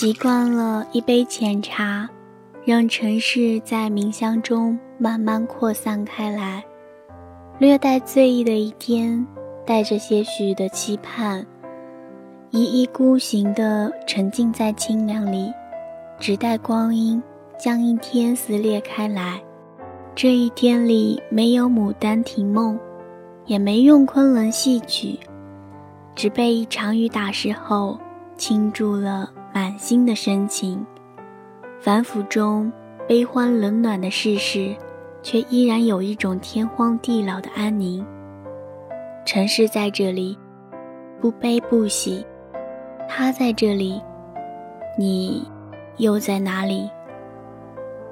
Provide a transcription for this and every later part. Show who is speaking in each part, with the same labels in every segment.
Speaker 1: 习惯了一杯浅茶，让城市在冥想中慢慢扩散开来。略带醉意的一天，带着些许的期盼，一意孤行地沉浸在清凉里，只待光阴将一天撕裂开来。这一天里，没有《牡丹亭梦》，也没用昆仑戏曲，只被一场雨打湿后，倾注了。满心的深情，反腐中悲欢冷暖的世事，却依然有一种天荒地老的安宁。城市在这里，不悲不喜；他在这里，你又在哪里？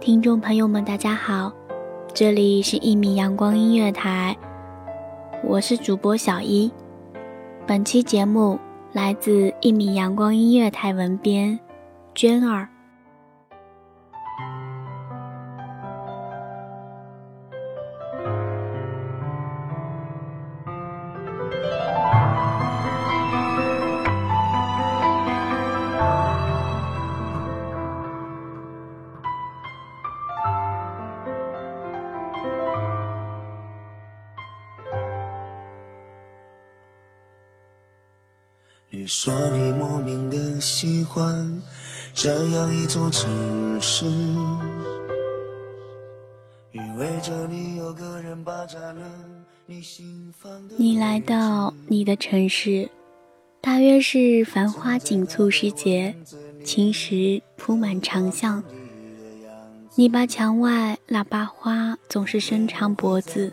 Speaker 1: 听众朋友们，大家好，这里是一米阳光音乐台，我是主播小一，本期节目。来自一米阳光音乐台文编，娟儿。
Speaker 2: 你说你莫名的喜欢这样一座城市，意味着你有个人霸占了你心房的。
Speaker 1: 你来到你的城市，大约是繁花锦簇时节，青石铺满长巷。你把墙外喇叭花总是伸长脖子，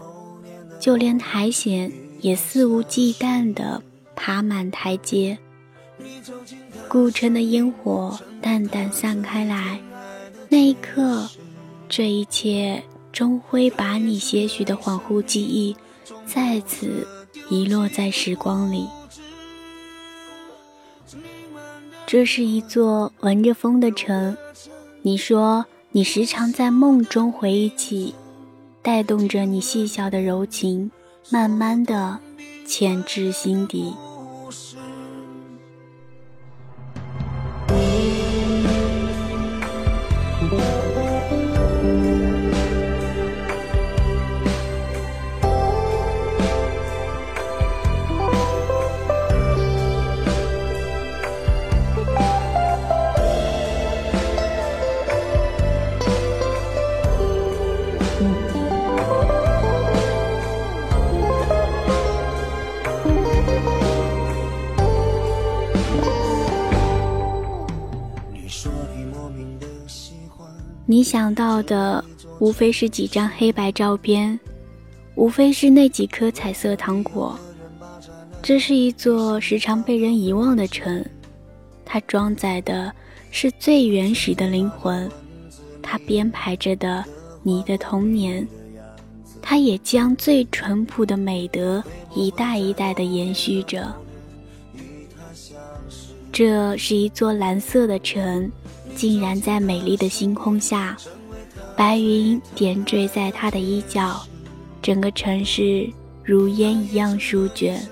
Speaker 1: 就连苔藓也肆无忌惮地。爬满台阶，古城的烟火淡淡散开来，那一刻，这一切终会把你些许的恍惚记忆，再次遗落在时光里。这是一座闻着风的城，你说你时常在梦中回忆起，带动着你细小的柔情，慢慢的潜至心底。你想到的无非是几张黑白照片，无非是那几颗彩色糖果。这是一座时常被人遗忘的城，它装载的是最原始的灵魂，它编排着的你的童年，它也将最淳朴的美德一代一代的延续着。这是一座蓝色的城，竟然在美丽的星空下，白云点缀在他的衣角，整个城市如烟一样舒卷。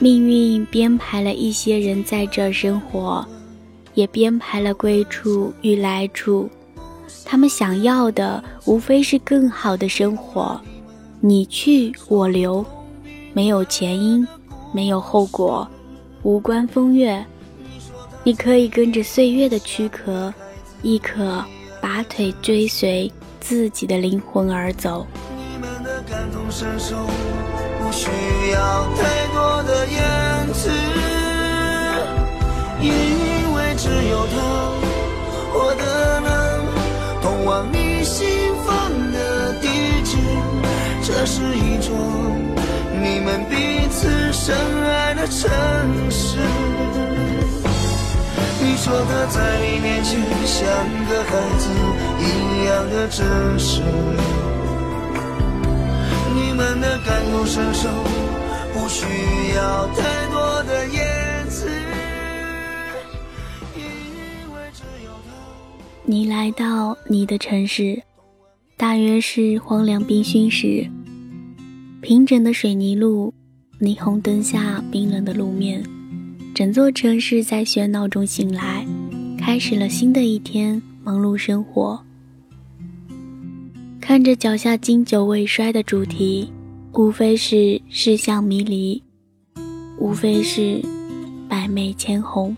Speaker 1: 命运编排了一些人在这生活，也编排了归处与来处。他们想要的无非是更好的生活。你去我留，没有前因，没有后果，无关风月。你可以跟着岁月的躯壳，亦可拔腿追随自己的灵魂而走。
Speaker 2: 你们的感同身受。不需要太多的言辞，因为只有他，我的能通往你心房的地址。这是一座你们彼此深爱的城市。你说他在你面前像个孩子一样的真实。你们的感同身受，不需要太多的言辞。
Speaker 1: 你来到你的城市，大约是荒凉冰心时，平整的水泥路，霓虹灯下冰冷的路面，整座城市在喧闹中醒来，开始了新的一天忙碌生活。看着脚下经久未衰的主题，无非是世相迷离，无非是百媚千红。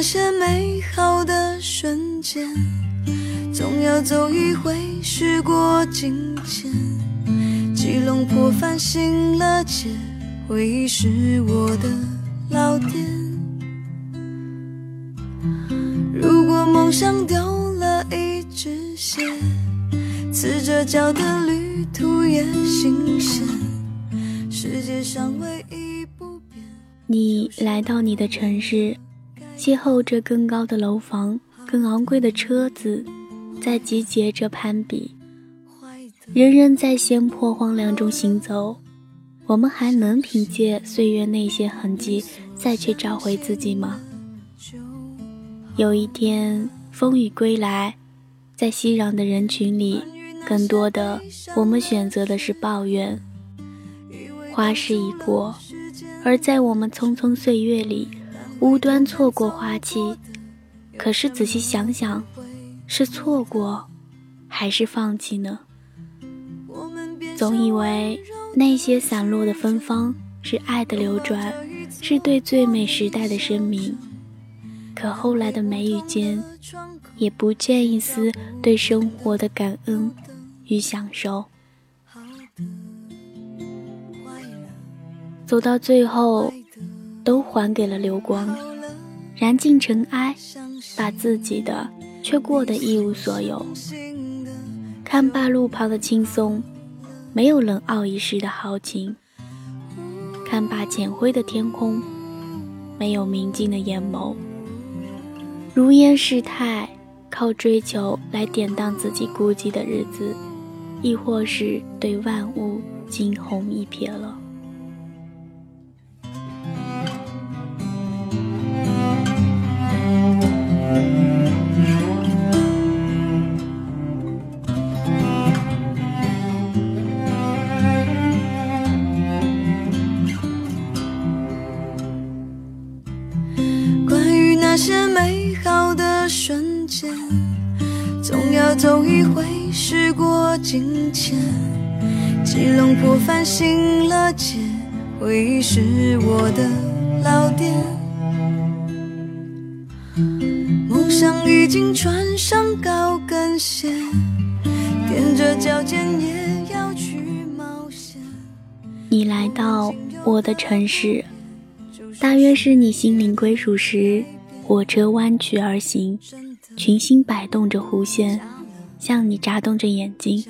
Speaker 3: 那些美好的瞬间。总要走一回，时过境迁，几龙破帆行了劫，回忆是我的老店。如果梦想丢了一只鞋，赤着脚的旅途也新鲜。世界上唯一不变。
Speaker 1: 你来到你的城市，邂逅着更高的楼房，更昂贵的车子。在集结着攀比，人人在鲜破荒凉中行走，我们还能凭借岁月那些痕迹再去找回自己吗？有一天风雨归来，在熙攘的人群里，更多的我们选择的是抱怨。花事已过，而在我们匆匆岁月里，无端错过花期。可是仔细想想。是错过，还是放弃呢？总以为那些散落的芬芳是爱的流转，是对最美时代的生命。可后来的眉宇间，也不见一丝对生活的感恩与享受。走到最后，都还给了流光，燃尽尘埃，把自己的。却过得一无所有。看罢路旁的轻松，没有冷傲一世的豪情；看罢浅灰的天空，没有明净的眼眸。如烟世态，靠追求来典当自己孤寂的日子，亦或是对万物惊鸿一瞥了。
Speaker 3: 瞬间，总要走一回，时过境迁，几龙破帆行了劫，回忆是我的老店。梦想已经穿上高跟鞋，踮着脚尖也要去冒险。
Speaker 1: 你来到我的城市，大约是你心灵归属时，火车弯曲而行，群星摆动着弧线，向你眨动着眼睛。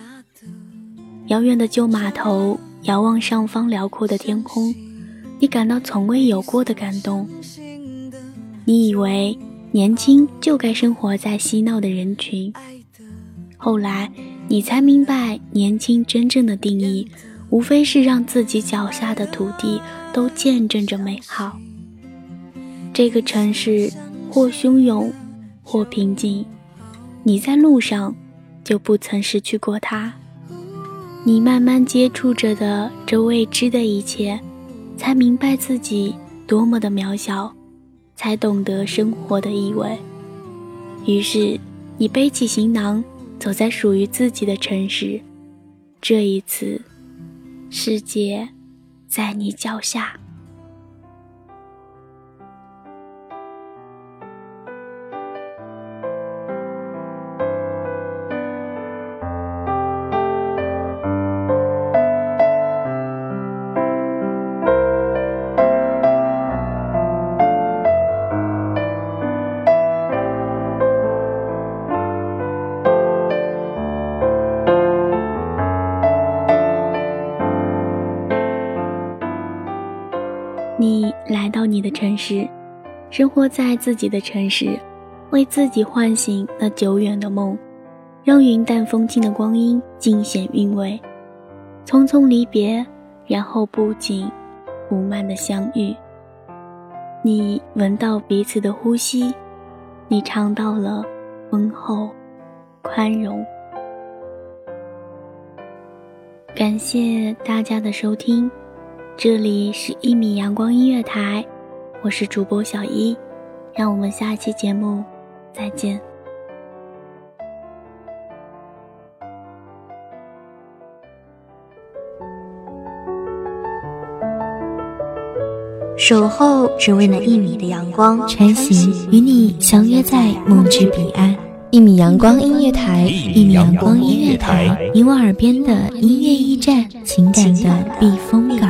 Speaker 1: 遥远的旧码头，遥望上方辽阔的天空，你感到从未有过的感动。你以为年轻就该生活在嬉闹的人群，后来你才明白，年轻真正的定义，无非是让自己脚下的土地都见证着美好。这个城市或汹涌，或平静，你在路上就不曾失去过它。你慢慢接触着的这未知的一切，才明白自己多么的渺小，才懂得生活的意味。于是，你背起行囊，走在属于自己的城市。这一次，世界在你脚下。城市，生活在自己的城市，为自己唤醒那久远的梦，让云淡风轻的光阴尽显韵味。匆匆离别，然后不紧不慢的相遇。你闻到彼此的呼吸，你尝到了温厚、宽容。感谢大家的收听。这里是一米阳光音乐台，我是主播小一，让我们下期节目再见。
Speaker 4: 守候只为那一米的阳光，
Speaker 5: 晨行与你相约在梦之彼岸。一米阳光音乐台，一米阳光音乐台，你我耳边的音乐驿站，情感的避风港。